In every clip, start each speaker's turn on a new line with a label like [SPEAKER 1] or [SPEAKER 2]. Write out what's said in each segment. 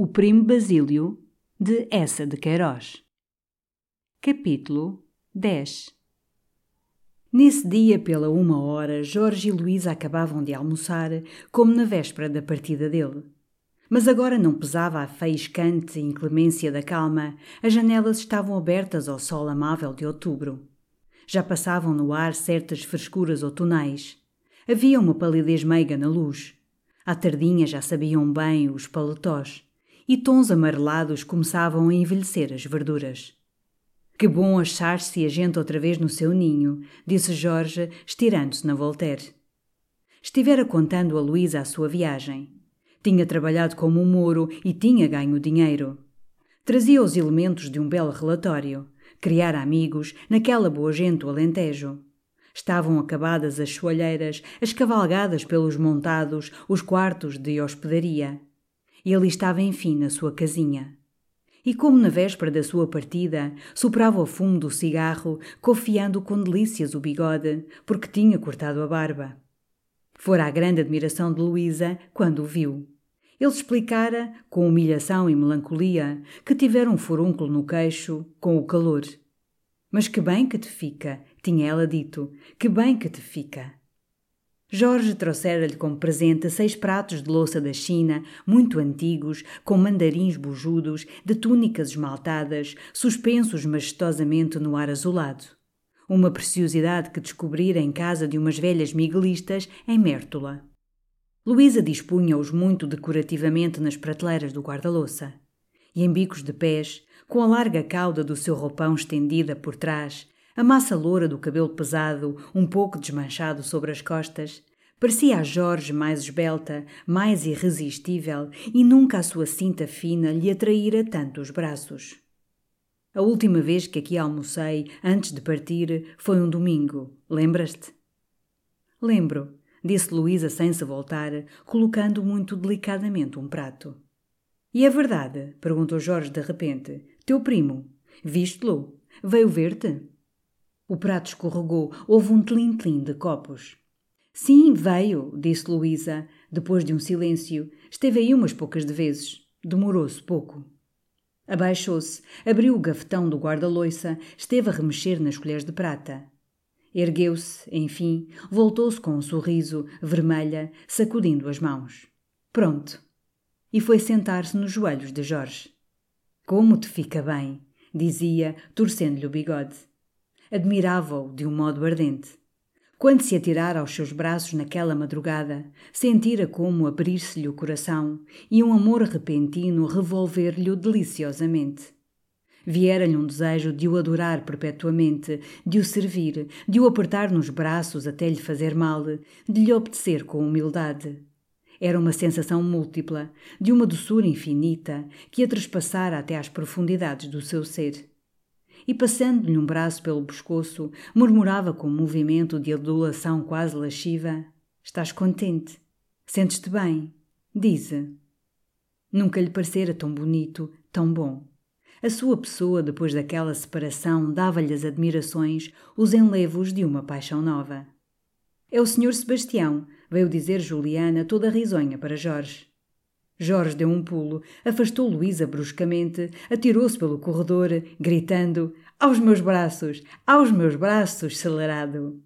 [SPEAKER 1] O Primo Basílio, de Essa de Queiroz. Capítulo 10 Nesse dia, pela uma hora, Jorge e Luísa acabavam de almoçar, como na véspera da partida dele. Mas agora não pesava a faiscante inclemência da calma, as janelas estavam abertas ao sol amável de outubro. Já passavam no ar certas frescuras outonais. Havia uma palidez meiga na luz. À tardinha já sabiam bem os paletós e tons amarelados começavam a envelhecer as verduras. Que bom achar-se a gente outra vez no seu ninho, disse Jorge, estirando-se na Voltaire. Estivera contando a Luísa a sua viagem. Tinha trabalhado como um moro e tinha ganho dinheiro. Trazia os elementos de um belo relatório. Criar amigos naquela boa gente do Alentejo. Estavam acabadas as soalheiras, as cavalgadas pelos montados, os quartos de hospedaria. Ele estava enfim na sua casinha. E como na véspera da sua partida, soprava o fumo do cigarro, cofiando com delícias o bigode, porque tinha cortado a barba. Fora a grande admiração de Luísa quando o viu. Ele explicara, com humilhação e melancolia, que tivera um furúnculo no queixo, com o calor. Mas que bem que te fica, tinha ela dito, que bem que te fica. Jorge trouxera-lhe como presente seis pratos de louça da China, muito antigos, com mandarins bujudos, de túnicas esmaltadas, suspensos majestosamente no ar azulado. Uma preciosidade que descobrira em casa de umas velhas miguelistas em Mértola. Luísa dispunha-os muito decorativamente nas prateleiras do guarda-louça. E em bicos de pés, com a larga cauda do seu roupão estendida por trás, a massa loura do cabelo pesado, um pouco desmanchado sobre as costas, parecia a Jorge mais esbelta, mais irresistível, e nunca a sua cinta fina lhe atraíra tanto os braços. A última vez que aqui almocei, antes de partir, foi um domingo. Lembras-te? Lembro, disse Luísa sem se voltar, colocando muito delicadamente um prato. E é verdade? perguntou Jorge de repente. Teu primo. Viste-lo? Veio ver-te? O prato escorregou, houve um tlim-tlim de copos. Sim, veio, disse Luísa, depois de um silêncio. Esteve aí umas poucas de vezes. Demorou-se pouco. Abaixou-se, abriu o gafetão do guarda-loiça, esteve a remexer nas colheres de prata. Ergueu-se, enfim, voltou-se com um sorriso, vermelha, sacudindo as mãos. Pronto. E foi sentar-se nos joelhos de Jorge. Como te fica bem, dizia, torcendo-lhe o bigode admirava-o de um modo ardente. Quando se atirara aos seus braços naquela madrugada, sentira como abrir-se-lhe o coração e um amor repentino revolver-lhe-o deliciosamente. Viera-lhe um desejo de o adorar perpetuamente, de o servir, de o apertar nos braços até lhe fazer mal, de lhe obedecer com humildade. Era uma sensação múltipla, de uma doçura infinita, que a trespassara até às profundidades do seu ser. E passando-lhe um braço pelo pescoço, murmurava com um movimento de adulação quase lasciva: Estás contente? Sentes-te bem? Dize. Nunca lhe parecera tão bonito, tão bom. A sua pessoa, depois daquela separação, dava-lhe as admirações, os enlevos de uma paixão nova. É o Sr. Sebastião, veio dizer Juliana toda risonha para Jorge. Jorge deu um pulo, afastou Luísa bruscamente, atirou-se pelo corredor, gritando: Aos meus braços! Aos meus braços, celerado!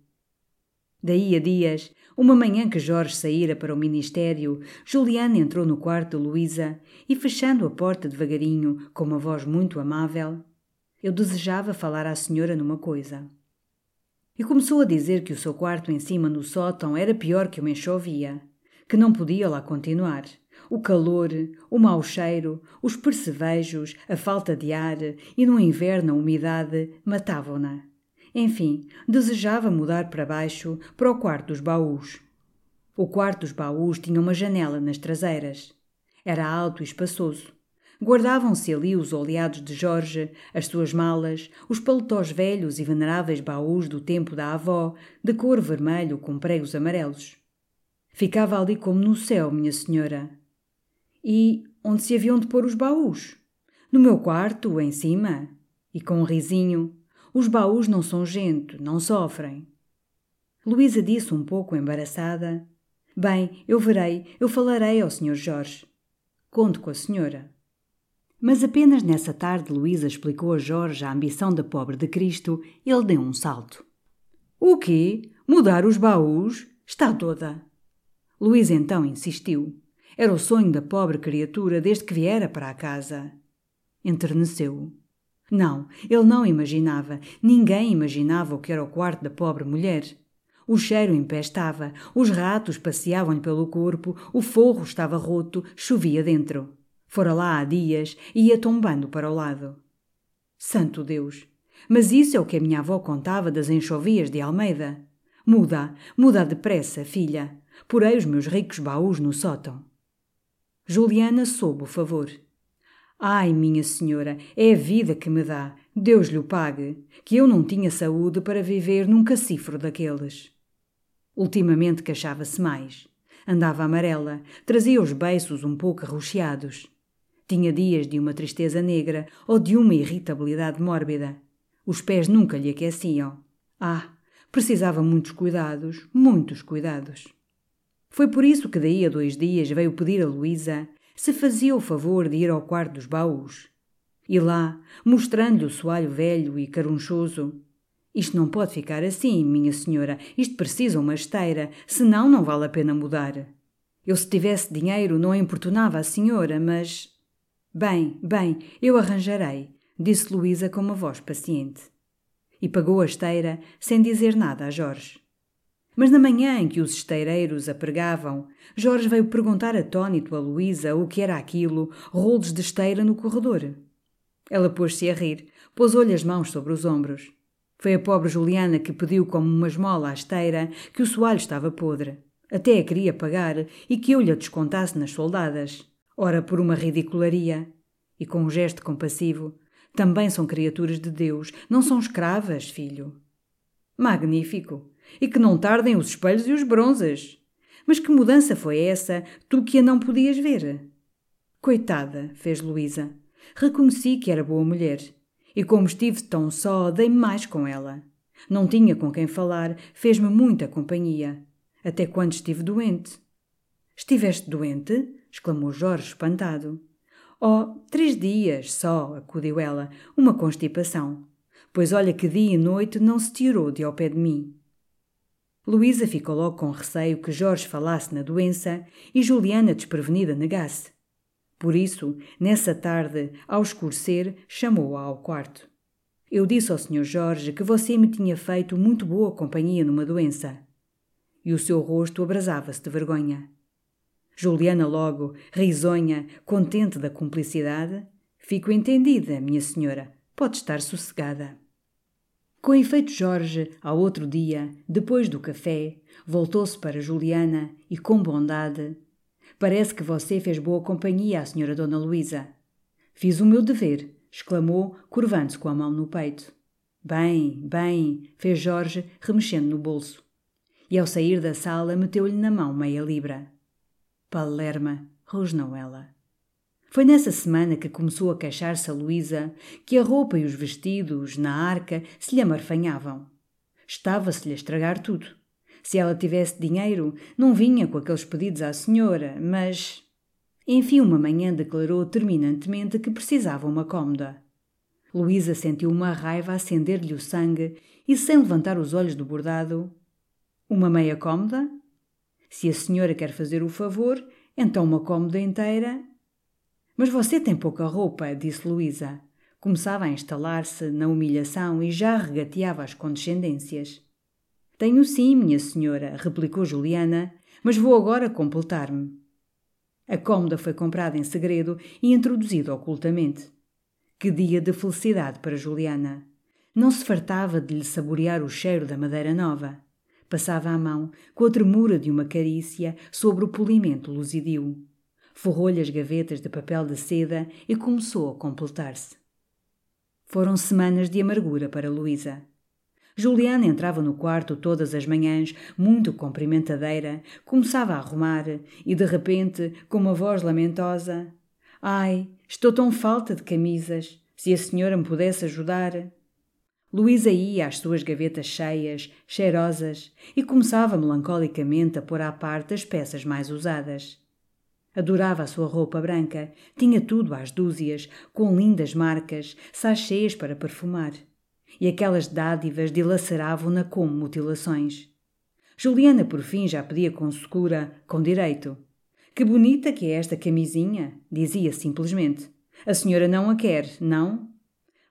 [SPEAKER 1] Daí a dias, uma manhã que Jorge saíra para o ministério, Juliana entrou no quarto de Luísa e, fechando a porta devagarinho, com uma voz muito amável, eu desejava falar à senhora numa coisa. E começou a dizer que o seu quarto em cima no sótão era pior que uma enxovia, que não podia lá continuar. O calor, o mau cheiro, os percevejos, a falta de ar e no inverno a umidade matavam-na. Enfim, desejava mudar para baixo, para o quarto dos baús. O quarto dos baús tinha uma janela nas traseiras. Era alto e espaçoso. Guardavam-se ali os oleados de Jorge, as suas malas, os paletós velhos e veneráveis baús do tempo da avó, de cor vermelho com pregos amarelos. Ficava ali como no céu, minha senhora. E onde se haviam de pôr os baús? No meu quarto, em cima? E com um risinho. Os baús não são gente, não sofrem. Luísa disse um pouco embaraçada. Bem, eu verei, eu falarei ao Sr. Jorge. Conto com a senhora. Mas apenas nessa tarde Luísa explicou a Jorge a ambição da pobre de Cristo, ele deu um salto. O quê? Mudar os baús? Está toda. Luísa então insistiu. Era o sonho da pobre criatura desde que viera para a casa. Enterneceu. Não, ele não imaginava, ninguém imaginava o que era o quarto da pobre mulher. O cheiro empestava, os ratos passeavam-lhe pelo corpo, o forro estava roto, chovia dentro. Fora lá há dias e ia tombando para o lado. Santo Deus! Mas isso é o que a minha avó contava das enxovias de Almeida. Muda, muda depressa, filha. Porei os meus ricos baús no sótão. Juliana soube o favor. Ai, minha senhora, é a vida que me dá. Deus lhe o pague, que eu não tinha saúde para viver num cacifro daqueles. Ultimamente queixava-se mais. Andava amarela, trazia os beiços um pouco arroxeados. Tinha dias de uma tristeza negra ou de uma irritabilidade mórbida. Os pés nunca lhe aqueciam. Ah, precisava muitos cuidados, muitos cuidados. Foi por isso que daí a dois dias veio pedir a Luísa se fazia o favor de ir ao quarto dos baús. E lá, mostrando-lhe o soalho velho e carunchoso, isto não pode ficar assim, minha senhora. Isto precisa uma esteira, senão não vale a pena mudar. Eu, se tivesse dinheiro, não importunava a senhora, mas. Bem, bem, eu arranjarei, disse Luísa com uma voz paciente. E pagou a esteira sem dizer nada a Jorge. Mas na manhã em que os esteireiros a pregavam, Jorge veio perguntar atônito a Luísa o que era aquilo, rolos de esteira no corredor. Ela pôs-se a rir, pousou-lhe as mãos sobre os ombros. Foi a pobre Juliana que pediu como uma esmola à esteira que o soalho estava podre. Até a queria pagar e que eu lhe a descontasse nas soldadas. Ora, por uma ridicularia. E com um gesto compassivo. Também são criaturas de Deus, não são escravas, filho. Magnífico! E que não tardem os espelhos e os bronzes. Mas que mudança foi essa, tu que a não podias ver? Coitada, fez Luísa. Reconheci que era boa mulher. E como estive tão só, dei-me mais com ela. Não tinha com quem falar, fez-me muita companhia. Até quando estive doente. Estiveste doente? exclamou Jorge, espantado. Oh, três dias só, acudiu ela, uma constipação. Pois olha que dia e noite não se tirou de ao pé de mim. Luísa ficou logo com receio que Jorge falasse na doença e Juliana, desprevenida, negasse. Por isso, nessa tarde, ao escurecer, chamou-a ao quarto. Eu disse ao Sr. Jorge que você me tinha feito muito boa companhia numa doença. E o seu rosto abrasava-se de vergonha. Juliana logo, risonha, contente da cumplicidade. Fico entendida, minha senhora. Pode estar sossegada. Com efeito, Jorge, ao outro dia, depois do café, voltou-se para Juliana e, com bondade, Parece que você fez boa companhia à senhora Dona Luísa. Fiz o meu dever, exclamou, curvando-se com a mão no peito. Bem, bem, fez Jorge, remexendo no bolso. E ao sair da sala, meteu-lhe na mão meia libra. Palerma, rosnou ela. Foi nessa semana que começou a queixar-se a Luísa que a roupa e os vestidos, na arca, se lhe amarfanhavam. Estava-se-lhe a estragar tudo. Se ela tivesse dinheiro, não vinha com aqueles pedidos à senhora, mas. Enfim, uma manhã declarou terminantemente que precisava uma cômoda. Luísa sentiu uma raiva acender-lhe o sangue e, sem levantar os olhos do bordado, Uma meia cômoda? Se a senhora quer fazer o favor, então uma cômoda inteira. Mas você tem pouca roupa, disse Luísa. Começava a instalar-se na humilhação e já regateava as condescendências. Tenho sim, minha senhora, replicou Juliana, mas vou agora completar-me. A cômoda foi comprada em segredo e introduzida ocultamente. Que dia de felicidade para Juliana! Não se fartava de lhe saborear o cheiro da madeira nova. Passava a mão, com a tremura de uma carícia, sobre o polimento luzidio. Forrou-lhe as gavetas de papel de seda e começou a completar-se. Foram semanas de amargura para Luísa. Juliana entrava no quarto todas as manhãs, muito cumprimentadeira, começava a arrumar e, de repente, com uma voz lamentosa: Ai, estou tão falta de camisas. Se a senhora me pudesse ajudar. Luísa ia às suas gavetas cheias, cheirosas, e começava melancolicamente a pôr à parte as peças mais usadas. Adorava a sua roupa branca, tinha tudo às dúzias, com lindas marcas, sachês para perfumar e aquelas dádivas dilaceravam-na como mutilações. Juliana, por fim, já pedia com secura, com direito. Que bonita que é esta camisinha, dizia simplesmente. A senhora não a quer, não?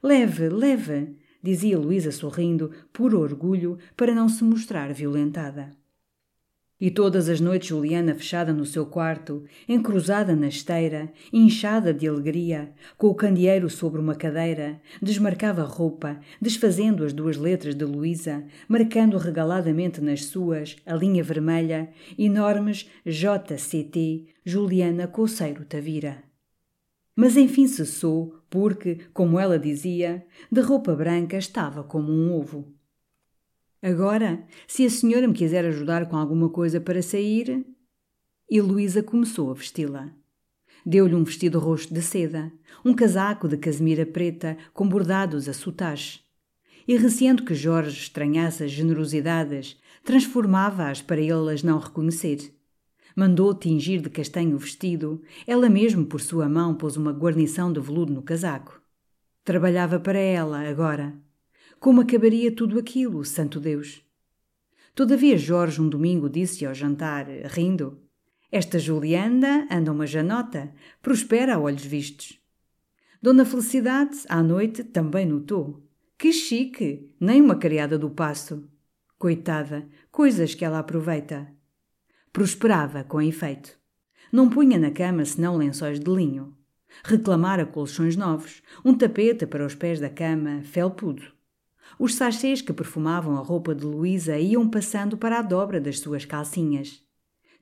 [SPEAKER 1] Leve, leve, dizia Luísa sorrindo, por orgulho, para não se mostrar violentada. E todas as noites Juliana, fechada no seu quarto, encruzada na esteira, inchada de alegria, com o candeeiro sobre uma cadeira, desmarcava roupa, desfazendo as duas letras de Luísa, marcando regaladamente nas suas a linha vermelha, enormes JCT, Juliana Coceiro Tavira. Mas enfim cessou, porque, como ela dizia, de roupa branca estava como um ovo. Agora, se a senhora me quiser ajudar com alguma coisa para sair. E Luísa começou a vesti-la. Deu-lhe um vestido roxo de seda, um casaco de casemira preta com bordados a sotache. E receando que Jorge estranhasse as generosidades, transformava-as para ele as não reconhecer. Mandou tingir de castanho o vestido, ela mesmo por sua mão pôs uma guarnição de veludo no casaco. Trabalhava para ela agora. Como acabaria tudo aquilo, santo Deus? Todavia Jorge um domingo disse ao jantar, rindo, Esta Julianda anda uma janota, prospera a olhos vistos. Dona Felicidade, à noite, também notou. Que chique! Nem uma criada do passo. Coitada, coisas que ela aproveita. Prosperava, com efeito. Não punha na cama senão lençóis de linho. Reclamara colchões novos, um tapete para os pés da cama, felpudo. Os sachês que perfumavam a roupa de Luísa iam passando para a dobra das suas calcinhas.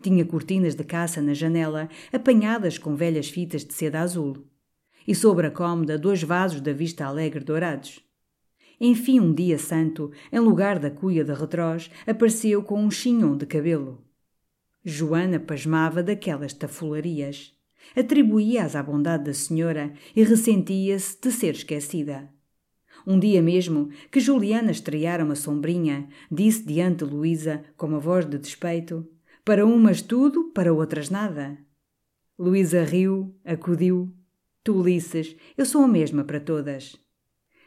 [SPEAKER 1] Tinha cortinas de caça na janela, apanhadas com velhas fitas de seda azul. E sobre a cômoda, dois vasos da vista alegre dourados. Enfim, um dia santo, em lugar da cuia de retrós, apareceu com um chinhão de cabelo. Joana pasmava daquelas tafularias. Atribuía-as à bondade da senhora e ressentia-se de ser esquecida. Um dia mesmo, que Juliana estreara uma sombrinha, disse diante Luísa, com uma voz de despeito: Para umas tudo, para outras nada. Luísa riu, acudiu. Tu, Ulisses, eu sou a mesma para todas.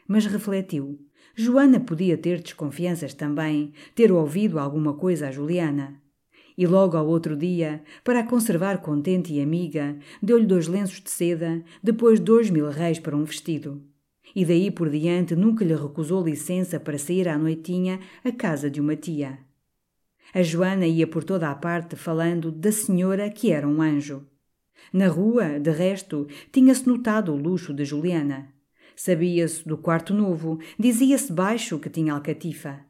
[SPEAKER 1] Mas refletiu. Joana podia ter desconfianças também, ter ouvido alguma coisa a Juliana. E logo ao outro dia, para a conservar contente e amiga, deu-lhe dois lenços de seda, depois dois mil réis para um vestido e daí por diante nunca lhe recusou licença para sair à noitinha à casa de uma tia. A Joana ia por toda a parte falando da senhora que era um anjo. Na rua, de resto, tinha-se notado o luxo de Juliana. Sabia-se do quarto novo, dizia-se baixo que tinha alcatifa.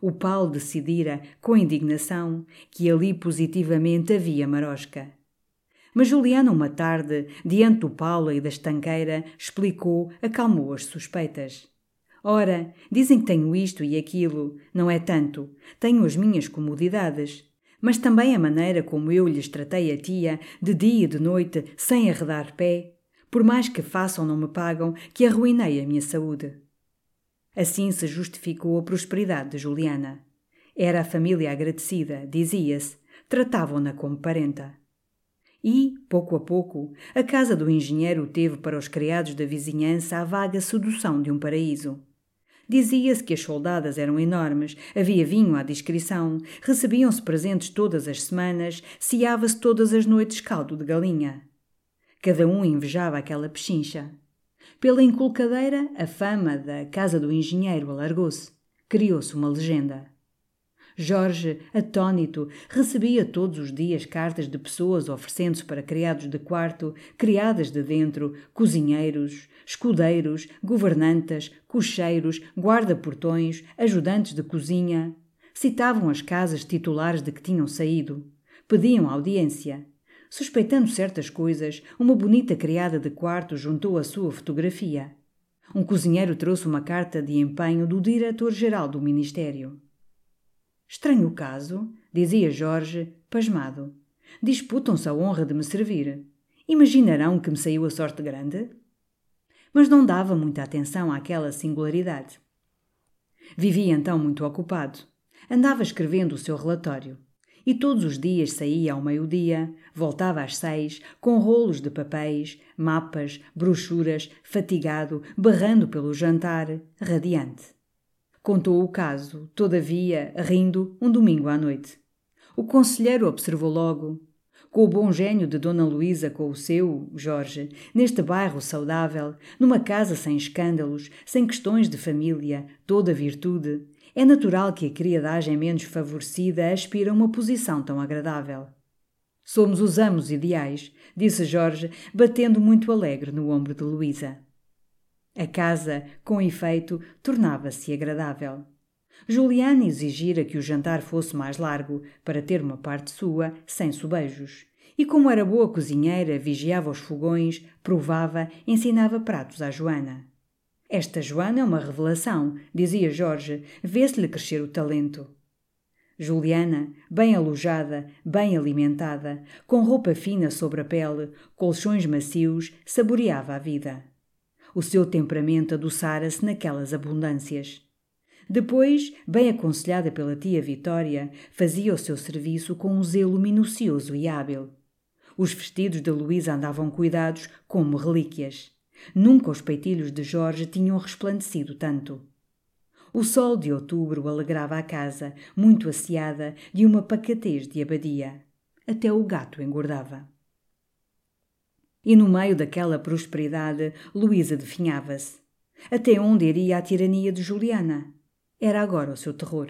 [SPEAKER 1] O Paulo decidira, com indignação, que ali positivamente havia marosca. Mas Juliana, uma tarde, diante do Paulo e da estanqueira, explicou, acalmou as suspeitas. Ora, dizem que tenho isto e aquilo. Não é tanto. Tenho as minhas comodidades. Mas também a maneira como eu lhes tratei a tia, de dia e de noite, sem arredar pé. Por mais que façam, não me pagam, que arruinei a minha saúde. Assim se justificou a prosperidade de Juliana. Era a família agradecida, dizia-se. Tratavam-na como parenta. E, pouco a pouco, a casa do engenheiro teve para os criados da vizinhança a vaga sedução de um paraíso. Dizia-se que as soldadas eram enormes, havia vinho à discrição, recebiam-se presentes todas as semanas, ciava-se todas as noites caldo de galinha. Cada um invejava aquela pechincha. Pela inculcadeira, a fama da casa do engenheiro alargou-se. Criou-se uma legenda. Jorge, atônito, recebia todos os dias cartas de pessoas oferecendo-se para criados de quarto, criadas de dentro, cozinheiros, escudeiros, governantas, cocheiros, guarda-portões, ajudantes de cozinha. Citavam as casas titulares de que tinham saído. Pediam audiência. Suspeitando certas coisas, uma bonita criada de quarto juntou a sua fotografia. Um cozinheiro trouxe uma carta de empenho do diretor-geral do Ministério. Estranho caso, dizia Jorge, pasmado. Disputam-se a honra de me servir. Imaginarão que me saiu a sorte grande? Mas não dava muita atenção àquela singularidade. Vivia então muito ocupado. Andava escrevendo o seu relatório. E todos os dias saía ao meio-dia, voltava às seis, com rolos de papéis, mapas, brochuras, fatigado, berrando pelo jantar, radiante. Contou o caso, todavia, rindo, um domingo à noite. O conselheiro observou logo. Com o bom gênio de Dona Luísa com o seu, Jorge, neste bairro saudável, numa casa sem escândalos, sem questões de família, toda virtude, é natural que a criadagem menos favorecida aspire a uma posição tão agradável. Somos os amos ideais, disse Jorge, batendo muito alegre no ombro de Luísa. A casa, com efeito, tornava-se agradável. Juliana exigira que o jantar fosse mais largo, para ter uma parte sua, sem sobejos. E como era boa cozinheira, vigiava os fogões, provava, ensinava pratos à Joana. Esta Joana é uma revelação, dizia Jorge, vê-se-lhe crescer o talento. Juliana, bem alojada, bem alimentada, com roupa fina sobre a pele, colchões macios, saboreava a vida. O seu temperamento adoçara-se naquelas abundâncias. Depois, bem aconselhada pela tia Vitória, fazia o seu serviço com um zelo minucioso e hábil. Os vestidos de Luísa andavam cuidados como relíquias. Nunca os peitilhos de Jorge tinham resplandecido tanto. O sol de outubro alegrava a casa, muito asseada, de uma pacatez de abadia. Até o gato engordava. E no meio daquela prosperidade, Luísa definhava-se. Até onde iria a tirania de Juliana? Era agora o seu terror.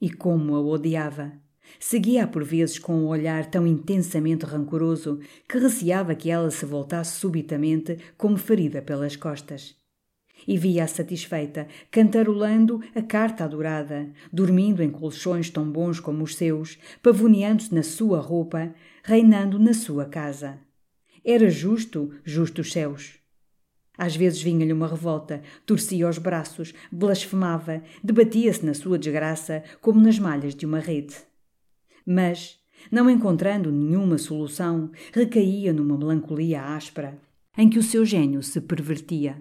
[SPEAKER 1] E como a odiava! Seguia-a por vezes com um olhar tão intensamente rancoroso que receava que ela se voltasse subitamente como ferida pelas costas. E via-a satisfeita, cantarolando a carta adorada, dormindo em colchões tão bons como os seus, pavoneando-se na sua roupa, reinando na sua casa. Era justo, justos céus. Às vezes vinha-lhe uma revolta, torcia os braços, blasfemava, debatia-se na sua desgraça como nas malhas de uma rede. Mas, não encontrando nenhuma solução, recaía numa melancolia áspera, em que o seu gênio se pervertia.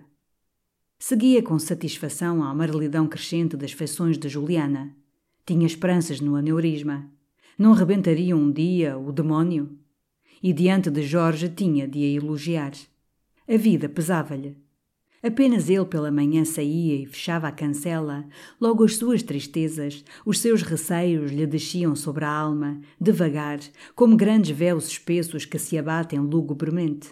[SPEAKER 1] Seguia com satisfação a amarelidão crescente das feições de Juliana. Tinha esperanças no aneurisma. Não rebentaria um dia o demónio? E diante de Jorge tinha de a elogiar. A vida pesava-lhe. Apenas ele pela manhã saía e fechava a cancela, logo as suas tristezas, os seus receios lhe desciam sobre a alma, devagar, como grandes véus espessos que se abatem lugubremente.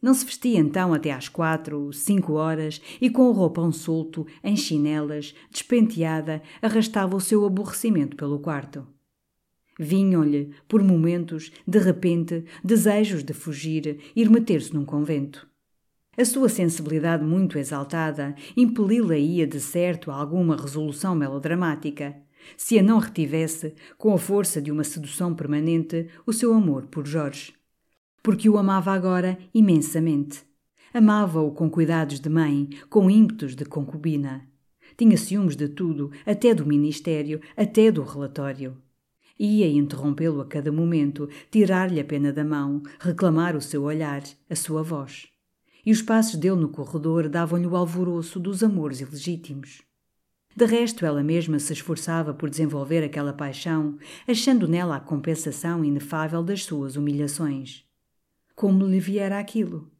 [SPEAKER 1] Não se vestia então até às quatro, cinco horas e com o roupão solto, em chinelas, despenteada, arrastava o seu aborrecimento pelo quarto. Vinham-lhe, por momentos, de repente, desejos de fugir, ir meter-se num convento. A sua sensibilidade muito exaltada impeli-la ia de certo a alguma resolução melodramática, se a não retivesse, com a força de uma sedução permanente, o seu amor por Jorge porque o amava agora imensamente. Amava-o com cuidados de mãe, com ímpetos de concubina. Tinha ciúmes de tudo, até do ministério, até do relatório. Ia interrompê-lo a cada momento, tirar-lhe a pena da mão, reclamar o seu olhar, a sua voz. E os passos dele no corredor davam-lhe o alvoroço dos amores ilegítimos. De resto, ela mesma se esforçava por desenvolver aquela paixão, achando nela a compensação inefável das suas humilhações como lhe viera aquilo.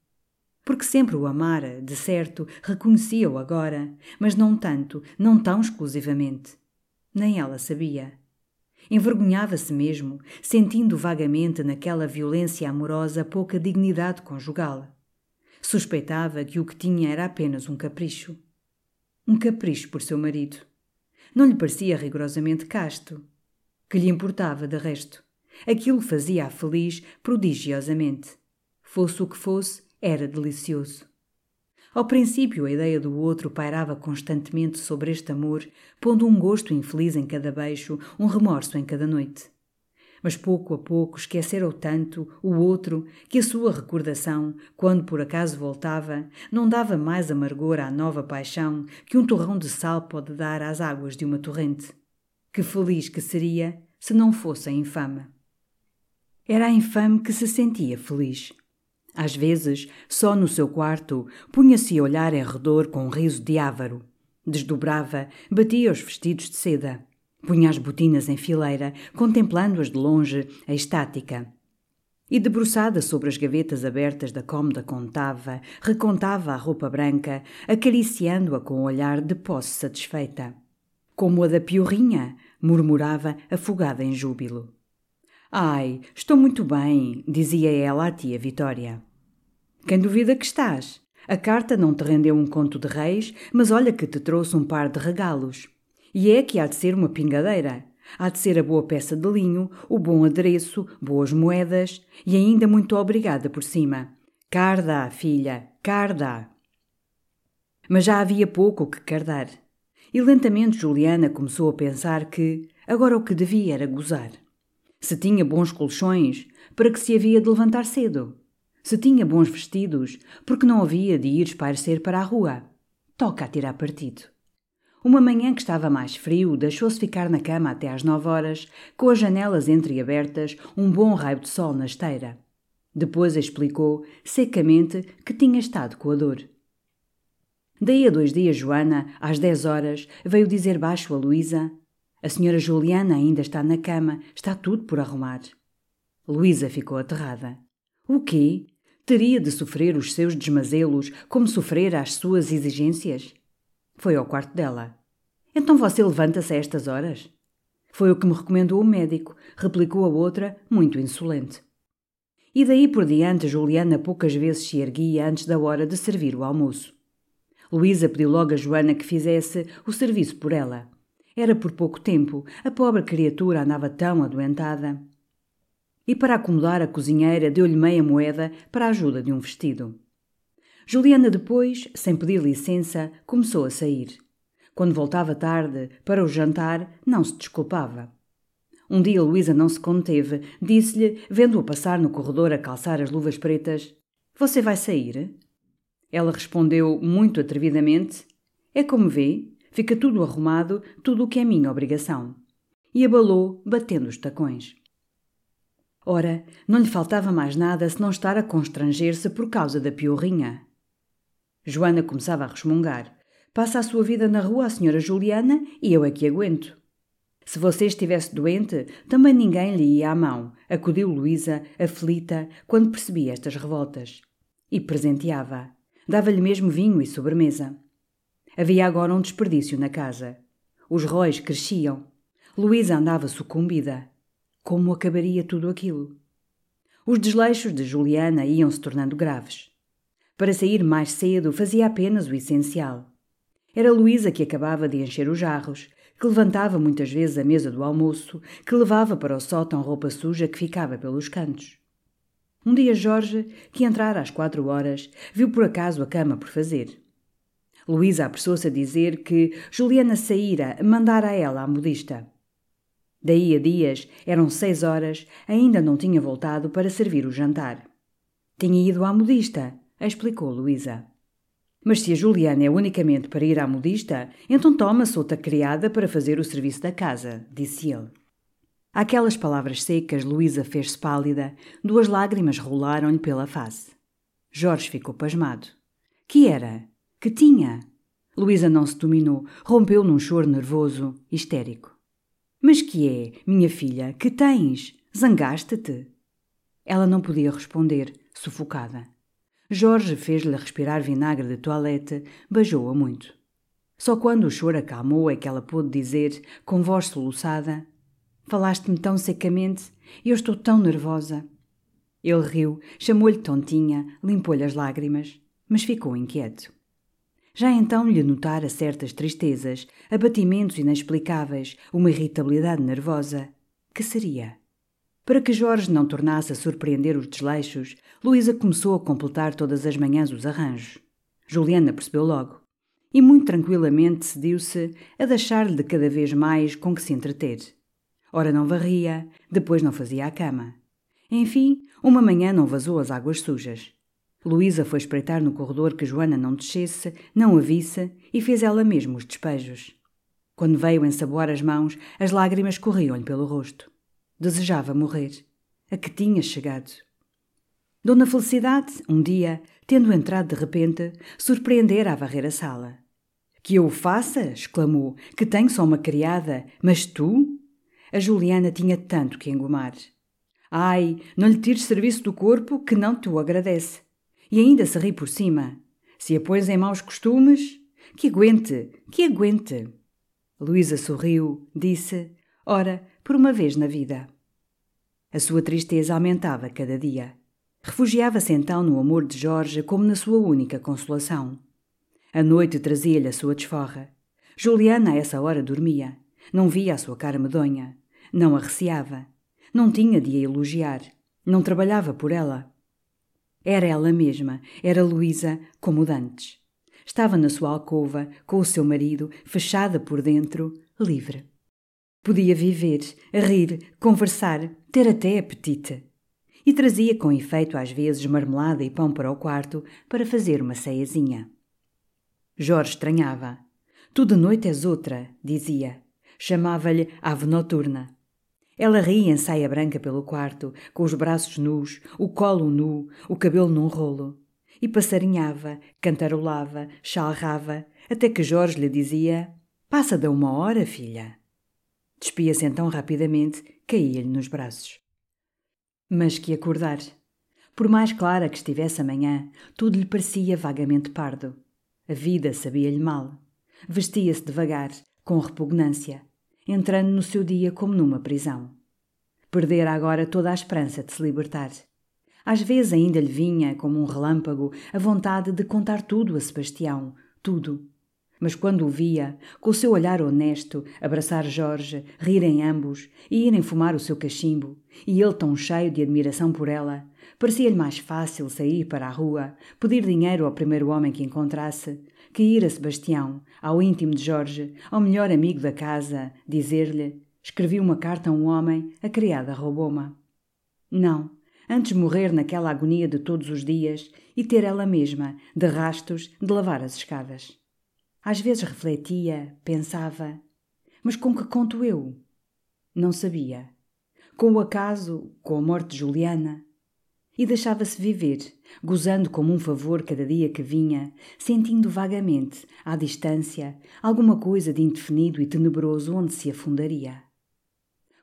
[SPEAKER 1] Porque sempre o amara, de certo, reconhecia-o agora, mas não tanto, não tão exclusivamente. Nem ela sabia. Envergonhava-se mesmo, sentindo vagamente naquela violência amorosa pouca dignidade conjugal. Suspeitava que o que tinha era apenas um capricho. Um capricho por seu marido. Não lhe parecia rigorosamente casto. Que lhe importava, de resto? Aquilo fazia-a feliz prodigiosamente. Fosse o que fosse, era delicioso. Ao princípio, a ideia do outro pairava constantemente sobre este amor, pondo um gosto infeliz em cada beijo, um remorso em cada noite. Mas pouco a pouco esquecera o tanto o outro que a sua recordação, quando por acaso voltava, não dava mais amargor à nova paixão que um torrão de sal pode dar às águas de uma torrente. Que feliz que seria se não fosse a infame. Era a infame que se sentia feliz. Às vezes, só no seu quarto, punha-se a olhar em redor com um riso de ávaro. Desdobrava, batia os vestidos de seda. Punha as botinas em fileira, contemplando-as de longe, a estática. E debruçada sobre as gavetas abertas da cômoda contava, recontava a roupa branca, acariciando-a com um olhar de posse satisfeita. Como a da piorrinha, murmurava, afogada em júbilo. Ai, estou muito bem, dizia ela à tia Vitória. Quem duvida que estás? A carta não te rendeu um conto de reis, mas olha que te trouxe um par de regalos. E é que há de ser uma pingadeira. Há de ser a boa peça de linho, o bom adereço, boas moedas e ainda muito obrigada por cima. Carda, filha, carda. Mas já havia pouco que cardar. E lentamente Juliana começou a pensar que agora o que devia era gozar. Se tinha bons colchões, para que se havia de levantar cedo? Se tinha bons vestidos, porque não havia de ir espairecer para a rua? Toca a tirar partido. Uma manhã que estava mais frio, deixou-se ficar na cama até às nove horas, com as janelas entreabertas, um bom raio de sol na esteira. Depois explicou, secamente, que tinha estado com a dor. Daí a dois dias, Joana, às dez horas, veio dizer baixo a Luísa: a senhora Juliana ainda está na cama, está tudo por arrumar. Luísa ficou aterrada. O quê? Teria de sofrer os seus desmazelos como sofrer as suas exigências? Foi ao quarto dela. Então você levanta-se a estas horas? Foi o que me recomendou o médico, replicou a outra, muito insolente. E daí por diante Juliana poucas vezes se erguia antes da hora de servir o almoço. Luísa pediu logo a Joana que fizesse o serviço por ela. Era por pouco tempo, a pobre criatura andava tão adoentada. E para acomodar a cozinheira deu-lhe meia moeda para a ajuda de um vestido. Juliana depois, sem pedir licença, começou a sair. Quando voltava tarde para o jantar, não se desculpava. Um dia Luísa não se conteve, disse-lhe, vendo-o passar no corredor a calçar as luvas pretas: Você vai sair? Ela respondeu muito atrevidamente: É como vê, Fica tudo arrumado, tudo o que é minha obrigação. E abalou, batendo os tacões. Ora, não lhe faltava mais nada se não estar a constranger-se por causa da piorrinha. Joana começava a resmungar. Passa a sua vida na rua a senhora Juliana e eu é que aguento. Se você estivesse doente, também ninguém lhe ia à mão, acudiu Luísa, aflita, quando percebia estas revoltas. E presenteava. Dava-lhe mesmo vinho e sobremesa. Havia agora um desperdício na casa. Os róis cresciam. Luísa andava sucumbida. Como acabaria tudo aquilo? Os desleixos de Juliana iam se tornando graves. Para sair mais cedo, fazia apenas o essencial. Era Luísa que acabava de encher os jarros, que levantava muitas vezes a mesa do almoço, que levava para o sótão roupa suja que ficava pelos cantos. Um dia Jorge, que entrara às quatro horas, viu por acaso a cama por fazer. Luísa apressou-se a dizer que Juliana saíra, mandara a ela a modista. Daí a dias, eram seis horas, ainda não tinha voltado para servir o jantar. Tinha ido à modista, explicou Luísa. Mas se a Juliana é unicamente para ir à modista, então toma-se outra criada para fazer o serviço da casa, disse ele. Aquelas palavras secas, Luísa fez-se pálida, duas lágrimas rolaram-lhe pela face. Jorge ficou pasmado. Que era? Que tinha? Luísa não se dominou, rompeu num choro nervoso, histérico. Mas que é, minha filha, que tens? Zangaste-te? Ela não podia responder, sufocada. Jorge fez-lhe respirar vinagre de toilette, beijou-a muito. Só quando o choro acalmou é que ela pôde dizer, com voz soluçada: Falaste-me tão secamente, eu estou tão nervosa. Ele riu, chamou-lhe tontinha, limpou-lhe as lágrimas, mas ficou inquieto. Já então lhe notara certas tristezas, abatimentos inexplicáveis, uma irritabilidade nervosa. Que seria? Para que Jorge não tornasse a surpreender os desleixos, Luísa começou a completar todas as manhãs os arranjos. Juliana percebeu logo. E muito tranquilamente cediu-se a deixar-lhe de cada vez mais com que se entreter. Ora não varria, depois não fazia a cama. Enfim, uma manhã não vazou as águas sujas. Luísa foi espreitar no corredor que Joana não descesse, não a visse e fez ela mesma os despejos. Quando veio ensaboar as mãos, as lágrimas corriam-lhe pelo rosto. Desejava morrer. A que tinha chegado. Dona Felicidade, um dia, tendo entrado de repente, surpreendera a varrer a sala. Que eu o faça? exclamou. Que tenho só uma criada. Mas tu? A Juliana tinha tanto que engomar. Ai, não lhe tires serviço do corpo que não te o agradece. E ainda se ri por cima. Se a pões em maus costumes, que aguente, que aguente. Luísa sorriu, disse: Ora, por uma vez na vida. A sua tristeza aumentava cada dia. Refugiava-se então no amor de Jorge como na sua única consolação. A noite trazia-lhe a sua desforra. Juliana a essa hora dormia. Não via a sua cara medonha. Não a receava. Não tinha de a elogiar. Não trabalhava por ela. Era ela mesma, era Luísa, como dantes. Estava na sua alcova, com o seu marido, fechada por dentro, livre. Podia viver, rir, conversar, ter até apetite. E trazia com efeito às vezes marmelada e pão para o quarto para fazer uma ceiazinha. Jorge estranhava. Tu de noite és outra, dizia. Chamava-lhe ave noturna. Ela ria em saia branca pelo quarto, com os braços nus, o colo nu, o cabelo num rolo. E passarinhava, cantarolava, chalrava, até que Jorge lhe dizia: Passa da uma hora, filha. Despia-se então rapidamente, caía-lhe nos braços. Mas que acordar! Por mais clara que estivesse a manhã, tudo lhe parecia vagamente pardo. A vida sabia-lhe mal. Vestia-se devagar, com repugnância, entrando no seu dia como numa prisão. Perdera agora toda a esperança de se libertar. Às vezes ainda lhe vinha, como um relâmpago, a vontade de contar tudo a Sebastião, tudo, mas quando o via, com o seu olhar honesto, abraçar Jorge, rirem ambos e irem fumar o seu cachimbo, e ele tão cheio de admiração por ela, parecia-lhe mais fácil sair para a rua, pedir dinheiro ao primeiro homem que encontrasse, que ir a Sebastião, ao íntimo de Jorge, ao melhor amigo da casa, dizer-lhe: Escrevi uma carta a um homem, a criada roubou-me. Não, antes morrer naquela agonia de todos os dias e ter ela mesma, de rastos, de lavar as escadas. Às vezes refletia, pensava: mas com que conto eu? Não sabia. Com o acaso, com a morte de Juliana. E deixava-se viver, gozando como um favor cada dia que vinha, sentindo vagamente, à distância, alguma coisa de indefinido e tenebroso onde se afundaria.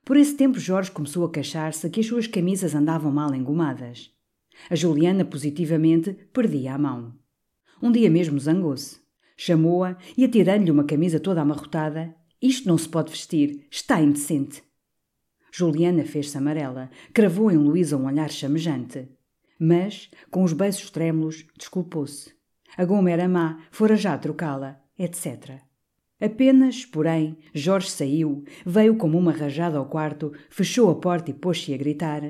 [SPEAKER 1] Por esse tempo Jorge começou a queixar-se que as suas camisas andavam mal engomadas. A Juliana positivamente perdia a mão. Um dia mesmo zangou-se. Chamou-a e, atirando-lhe uma camisa toda amarrotada, isto não se pode vestir, está indecente. Juliana fez-se amarela, cravou em Luísa um olhar chamejante. Mas, com os beiços trêmulos, desculpou-se. A goma era má, fora já trocá-la, etc. Apenas, porém, Jorge saiu, veio como uma rajada ao quarto, fechou a porta e pôs-se a gritar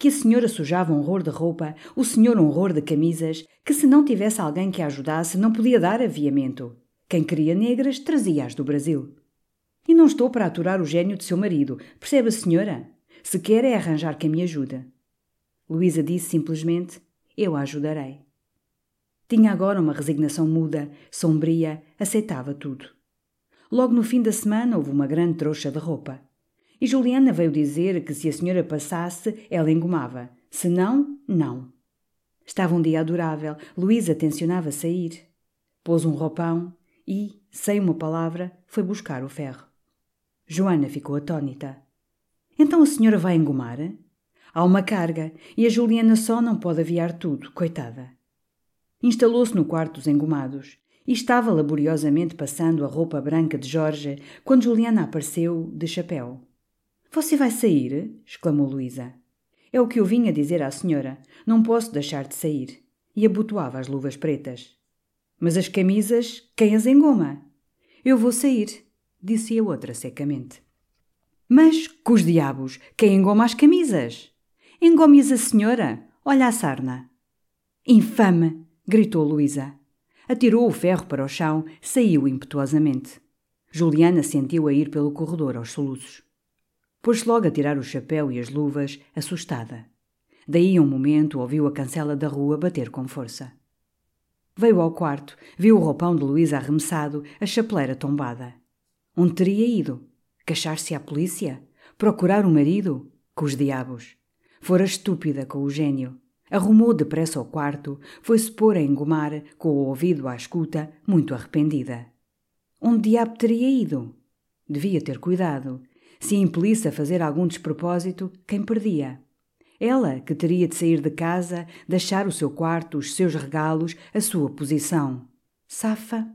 [SPEAKER 1] que a senhora sujava um horror de roupa, o senhor um horror de camisas, que se não tivesse alguém que a ajudasse não podia dar aviamento. Quem queria negras trazia-as do Brasil. E não estou para aturar o gênio de seu marido, percebe a senhora? Se quer é arranjar quem me ajuda. Luísa disse simplesmente: Eu a ajudarei. Tinha agora uma resignação muda, sombria, aceitava tudo. Logo no fim da semana houve uma grande trouxa de roupa. E Juliana veio dizer que se a senhora passasse, ela engomava. Se não, não. Estava um dia adorável. Luísa tencionava sair. Pôs um roupão e, sem uma palavra, foi buscar o ferro. Joana ficou atônita. Então a senhora vai engomar? Há uma carga e a Juliana só não pode aviar tudo, coitada. Instalou-se no quarto dos engomados e estava laboriosamente passando a roupa branca de Jorge quando Juliana apareceu de chapéu. Você vai sair? exclamou Luísa. É o que eu vinha dizer à senhora. Não posso deixar de sair. E abotoava as luvas pretas. Mas as camisas, quem as engoma? Eu vou sair, disse a outra secamente. Mas, cos diabos, quem engoma as camisas? Engome-as a senhora. Olha a sarna. Infame! gritou Luísa. Atirou o ferro para o chão, saiu impetuosamente. Juliana sentiu a ir pelo corredor aos soluços. Pôs-se logo a tirar o chapéu e as luvas, assustada. Daí um momento ouviu a cancela da rua bater com força. Veio ao quarto, viu o roupão de Luísa arremessado, a chapeleira tombada. Onde teria ido? Queixar-se à polícia? Procurar o marido? Com os diabos. Fora estúpida com o gênio. Arrumou depressa ao quarto, foi-se pôr a engomar, com o ouvido à escuta, muito arrependida. Onde diabo teria ido? Devia ter cuidado. Se impelisse a fazer algum despropósito, quem perdia? Ela, que teria de sair de casa, deixar o seu quarto, os seus regalos, a sua posição. Safa?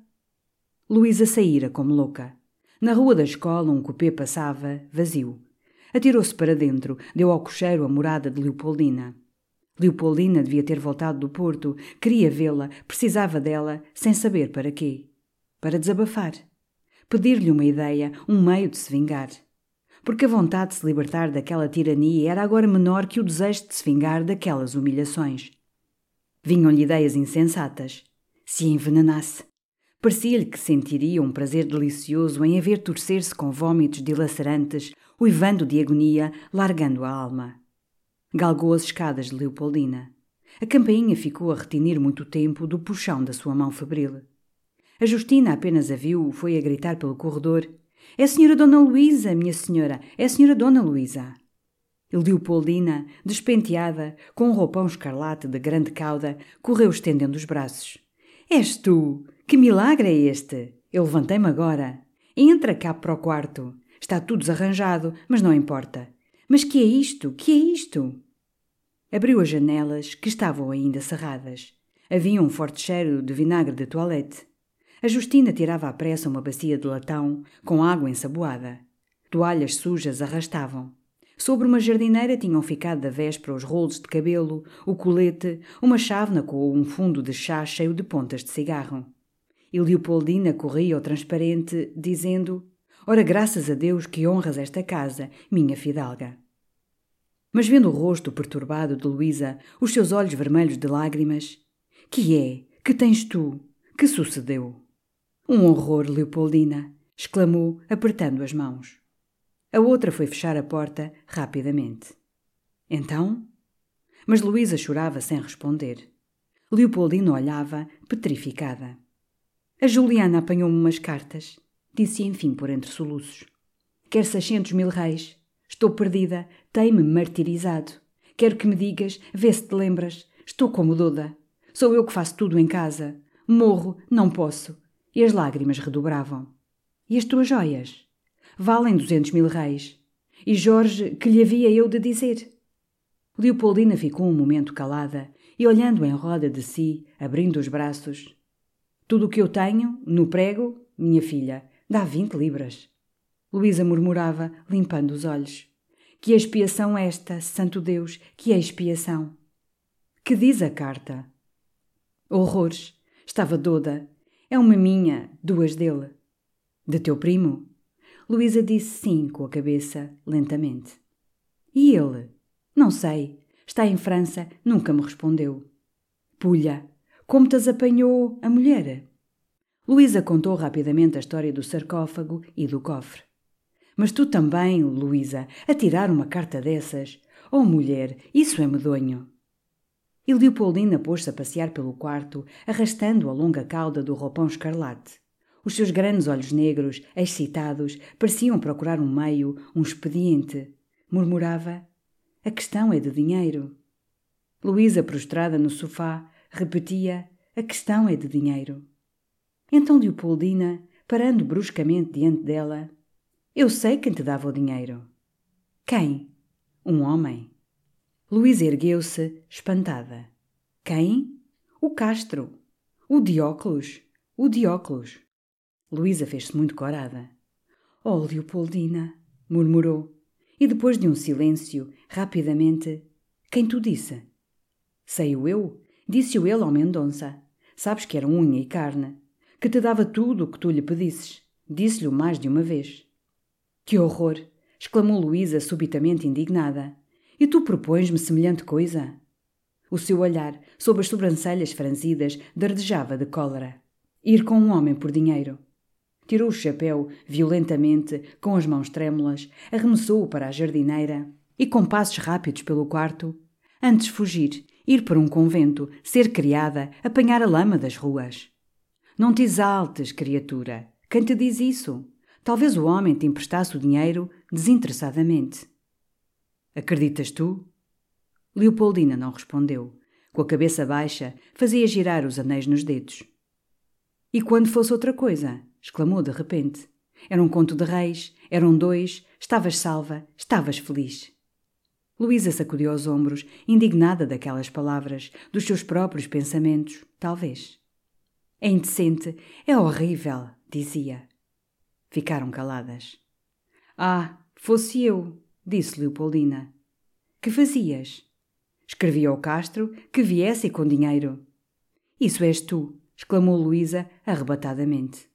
[SPEAKER 1] Luísa saíra como louca. Na rua da escola um cupê passava, vazio. Atirou-se para dentro, deu ao cocheiro a morada de Leopoldina. Leopoldina devia ter voltado do Porto, queria vê-la, precisava dela, sem saber para quê. Para desabafar. Pedir-lhe uma ideia, um meio de se vingar. Porque a vontade de se libertar daquela tirania era agora menor que o desejo de se vingar daquelas humilhações. Vinham-lhe ideias insensatas. Se envenenasse. Parecia-lhe que sentiria um prazer delicioso em a ver torcer-se com vômitos dilacerantes, uivando de agonia, largando a alma. Galgou as escadas de Leopoldina. A campainha ficou a retinir muito tempo do puxão da sua mão febril. A Justina apenas a viu, foi a gritar pelo corredor. É a senhora Dona Luísa, minha senhora, é a senhora Dona Luísa. Leopoldina, despenteada, com um roupão escarlate de grande cauda, correu estendendo os braços. És tu! Que milagre é este? Eu levantei-me agora. Entra cá para o quarto. Está tudo desarranjado, mas não importa. Mas que é isto? Que é isto? Abriu as janelas, que estavam ainda cerradas. Havia um forte cheiro de vinagre de toilette. A Justina tirava à pressa uma bacia de latão, com água ensaboada. Toalhas sujas arrastavam. Sobre uma jardineira tinham ficado da véspera os rolos de cabelo, o colete, uma chávena com um fundo de chá cheio de pontas de cigarro. E Leopoldina corria ao transparente, dizendo: Ora, graças a Deus que honras esta casa, minha fidalga. Mas vendo o rosto perturbado de Luísa, os seus olhos vermelhos de lágrimas, que é? Que tens tu? Que sucedeu? Um horror, Leopoldina! exclamou, apertando as mãos. A outra foi fechar a porta rapidamente. Então? Mas Luísa chorava sem responder. Leopoldina olhava, petrificada. A Juliana apanhou-me umas cartas. Disse enfim por entre soluços. Quer seiscentos mil reis. Estou perdida. Tem-me martirizado. Quero que me digas, vê se te lembras. Estou como Duda. Sou eu que faço tudo em casa. Morro, não posso. E as lágrimas redobravam. E as tuas joias? Valem duzentos mil reis. E Jorge, que lhe havia eu de dizer? Leopoldina ficou um momento calada e olhando em roda de si, abrindo os braços. Tudo o que eu tenho, no prego, minha filha, Dá vinte libras. Luísa murmurava, limpando os olhos. Que expiação esta, santo Deus, que expiação! Que diz a carta? Horrores. Estava doda. É uma minha, duas dele. De teu primo? Luísa disse sim com a cabeça, lentamente. E ele? Não sei. Está em França, nunca me respondeu. Pulha, como te apanhou a mulher? Luísa contou rapidamente a história do sarcófago e do cofre. Mas tu também, Luísa, a tirar uma carta dessas? Oh, mulher, isso é medonho. E Leopoldina pôs-se a passear pelo quarto, arrastando a longa cauda do roupão escarlate. Os seus grandes olhos negros, excitados, pareciam procurar um meio, um expediente. Murmurava: A questão é de dinheiro. Luísa, prostrada no sofá, repetia: A questão é de dinheiro. Então Leopoldina, parando bruscamente diante dela: Eu sei quem te dava o dinheiro. Quem? Um homem. Luísa ergueu-se, espantada. Quem? O Castro. O Dióculos. O Dióculos. Luísa fez-se muito corada. Oh, Leopoldina, murmurou. E depois de um silêncio, rapidamente, quem tu disse? Sei-o eu, disse-o ele ao Mendonça. Sabes que era unha e carne, que te dava tudo o que tu lhe pedisses. Disse-lhe mais de uma vez. Que horror! exclamou Luísa subitamente indignada. E tu propões-me semelhante coisa? O seu olhar, sob as sobrancelhas franzidas, dardejava de cólera. Ir com um homem por dinheiro. Tirou o chapéu violentamente, com as mãos trêmulas, arremessou-o para a jardineira e, com passos rápidos pelo quarto, antes fugir, ir para um convento, ser criada, apanhar a lama das ruas. Não te exaltes, criatura. Quem te diz isso? Talvez o homem te emprestasse o dinheiro desinteressadamente. Acreditas tu? Leopoldina não respondeu. Com a cabeça baixa, fazia girar os anéis nos dedos. E quando fosse outra coisa? Exclamou de repente. Era um conto de reis, eram dois, estavas salva, estavas feliz. Luísa sacudiu os ombros, indignada daquelas palavras, dos seus próprios pensamentos, talvez. É indecente, é horrível, dizia. Ficaram caladas. Ah, fosse eu, disse Leopoldina. Que fazias? Escrevi ao Castro que viesse com dinheiro. Isso és tu, exclamou Luísa arrebatadamente.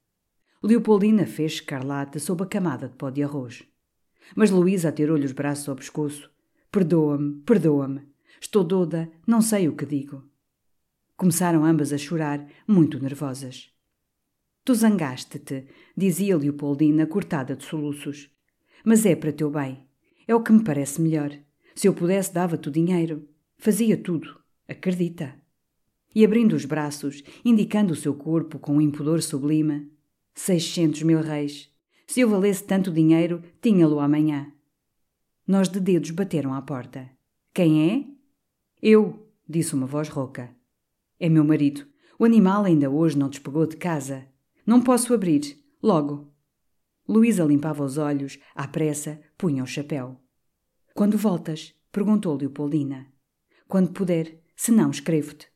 [SPEAKER 1] Leopoldina fez escarlate sob a camada de pó de arroz. Mas Luísa atirou-lhe os braços ao pescoço. Perdoa-me, perdoa-me. Estou doda, não sei o que digo. Começaram ambas a chorar, muito nervosas. Tu zangaste-te, dizia Leopoldina, cortada de soluços. Mas é para teu bem. É o que me parece melhor. Se eu pudesse, dava-te o dinheiro. Fazia tudo. Acredita. E abrindo os braços, indicando o seu corpo com um impudor sublime, seiscentos mil reis. Se eu valesse tanto dinheiro, tinha-lo amanhã. Nós de dedos bateram à porta. Quem é? Eu, disse uma voz rouca. É meu marido. O animal ainda hoje não despegou de casa. Não posso abrir. Logo. Luísa limpava os olhos, à pressa, punha o chapéu. Quando voltas? perguntou Leopoldina. Quando puder, se não, escrevo-te.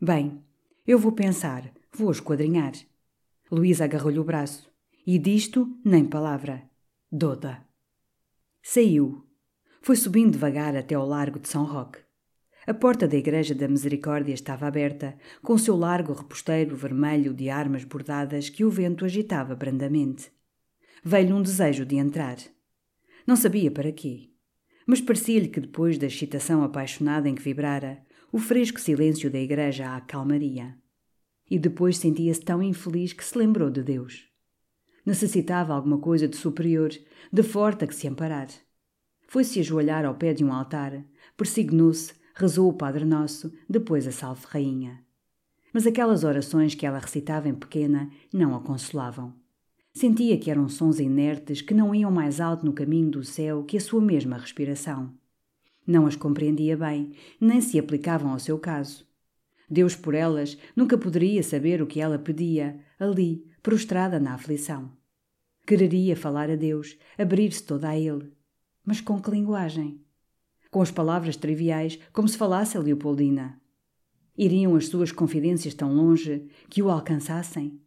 [SPEAKER 1] Bem, eu vou pensar, vou esquadrinhar. Luísa agarrou-lhe o braço. E disto, nem palavra. Doda. Saiu. Foi subindo devagar até ao largo de São Roque. A porta da Igreja da Misericórdia estava aberta, com seu largo reposteiro vermelho de armas bordadas que o vento agitava brandamente. Veio-lhe um desejo de entrar. Não sabia para quê, mas parecia-lhe que depois da excitação apaixonada em que vibrara, o fresco silêncio da igreja a acalmaria. E depois sentia-se tão infeliz que se lembrou de Deus. Necessitava alguma coisa de superior, de forte a que se amparar. Foi-se ajoelhar ao pé de um altar, persignou-se, rezou o Padre Nosso, depois a Salve Rainha. Mas aquelas orações que ela recitava em pequena não a consolavam. Sentia que eram sons inertes que não iam mais alto no caminho do céu que a sua mesma respiração. Não as compreendia bem, nem se aplicavam ao seu caso. Deus por elas nunca poderia saber o que ela pedia, ali, prostrada na aflição. Quereria falar a Deus, abrir-se toda a Ele. Mas com que linguagem? Com as palavras triviais, como se falasse a Leopoldina. Iriam as suas confidências tão longe que o alcançassem?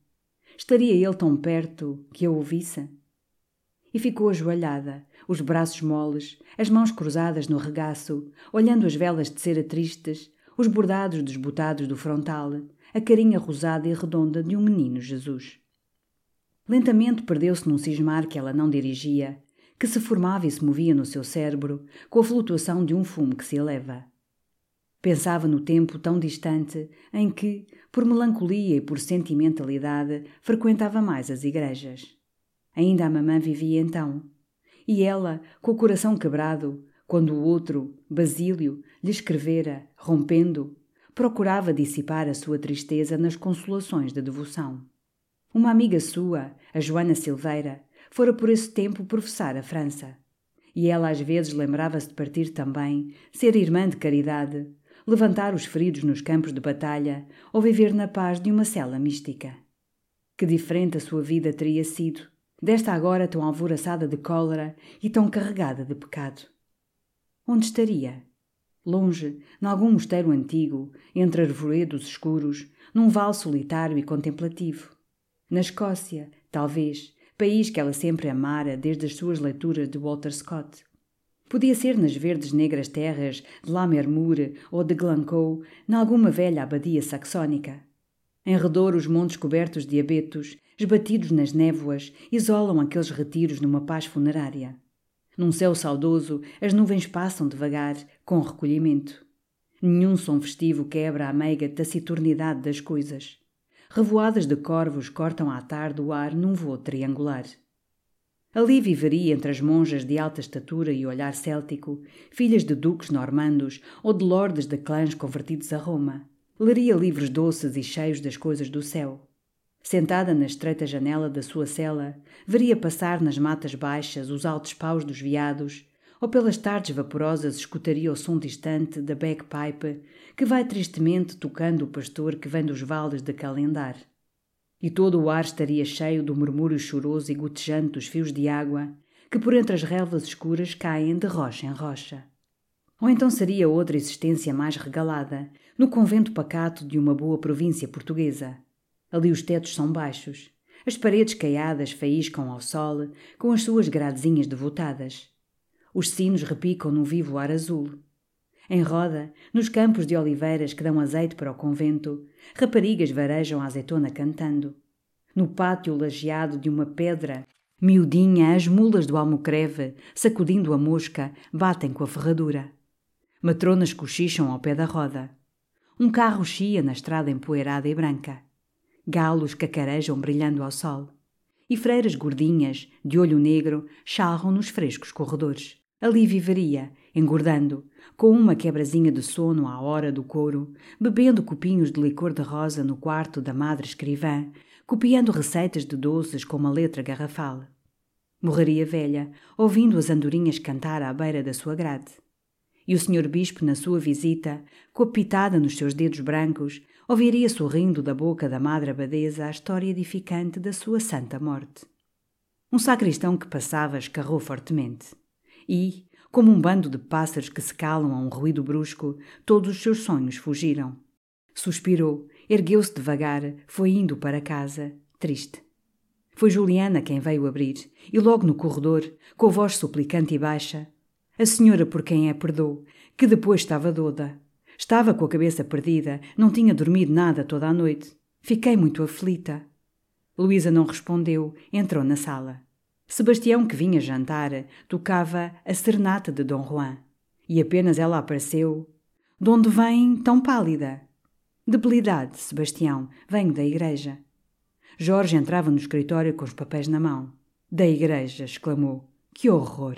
[SPEAKER 1] Estaria ele tão perto que a ouvisse? E ficou ajoelhada, os braços moles, as mãos cruzadas no regaço, olhando as velas de cera tristes, os bordados desbotados do frontal, a carinha rosada e redonda de um menino Jesus. Lentamente perdeu-se num cismar que ela não dirigia, que se formava e se movia no seu cérebro com a flutuação de um fumo que se eleva. Pensava no tempo tão distante em que, por melancolia e por sentimentalidade, frequentava mais as igrejas. Ainda a mamã vivia então. E ela, com o coração quebrado, quando o outro, Basílio, lhe escrevera, rompendo, procurava dissipar a sua tristeza nas consolações da devoção. Uma amiga sua, a Joana Silveira, fora por esse tempo professar a França. E ela às vezes lembrava-se de partir também, ser irmã de caridade, levantar os feridos nos campos de batalha ou viver na paz de uma cela mística. Que diferente a sua vida teria sido, desta agora tão alvoroçada de cólera e tão carregada de pecado. Onde estaria? Longe, nalgum mosteiro antigo, entre arvoredos escuros, num vale solitário e contemplativo na Escócia, talvez, país que ela sempre amara desde as suas leituras de Walter Scott. Podia ser nas verdes negras terras de Lammermoor ou de Glencoe, nalguma velha abadia saxónica. Em redor, os montes cobertos de abetos, esbatidos nas névoas, isolam aqueles retiros numa paz funerária. Num céu saudoso, as nuvens passam devagar, com recolhimento. Nenhum som festivo quebra a meiga taciturnidade das coisas. Revoadas de corvos cortam à tarde o ar num voo triangular. Ali viveria entre as monjas de alta estatura e olhar céltico, filhas de duques normandos ou de lordes de clãs convertidos a Roma. Leria livros doces e cheios das coisas do céu. Sentada na estreita janela da sua cela, veria passar nas matas baixas os altos paus dos veados, ou pelas tardes vaporosas escutaria o som distante da bagpipe que vai tristemente tocando o pastor que vem dos vales de Calendar. E todo o ar estaria cheio do murmúrio choroso e gotejante dos fios de água que por entre as relvas escuras caem de rocha em rocha. Ou então seria outra existência mais regalada, no convento pacato de uma boa província portuguesa. Ali os tetos são baixos, as paredes caiadas faíscam ao sol com as suas gradezinhas devotadas. Os sinos repicam no vivo ar azul. Em roda, nos campos de oliveiras que dão azeite para o convento, raparigas varejam a azeitona cantando. No pátio lajeado de uma pedra, miudinha, as mulas do almocreve, sacudindo a mosca, batem com a ferradura. Matronas cochicham ao pé da roda. Um carro chia na estrada empoeirada e branca. Galos cacarejam brilhando ao sol. E freiras gordinhas, de olho negro, charram nos frescos corredores. Ali viveria, engordando, com uma quebrazinha de sono à hora do couro, bebendo copinhos de licor de rosa no quarto da madre escrivã, copiando receitas de doces com uma letra garrafal. Morreria velha, ouvindo as andorinhas cantar à beira da sua grade. E o senhor bispo, na sua visita, com a pitada nos seus dedos brancos, ouviria sorrindo da boca da madre abadesa a história edificante da sua santa morte. Um sacristão que passava escarrou fortemente e, como um bando de pássaros que se calam a um ruído brusco, todos os seus sonhos fugiram. Suspirou, ergueu-se devagar, foi indo para casa, triste. Foi Juliana quem veio abrir, e logo no corredor, com voz suplicante e baixa, a senhora por quem é perdoou, que depois estava doda. Estava com a cabeça perdida, não tinha dormido nada toda a noite. Fiquei muito aflita. Luísa não respondeu, entrou na sala. Sebastião, que vinha jantar, tocava a serenata de Dom Juan. E apenas ela apareceu. De onde vem tão pálida? Debilidade, Sebastião. Venho da igreja. Jorge entrava no escritório com os papéis na mão. Da igreja, exclamou. Que horror!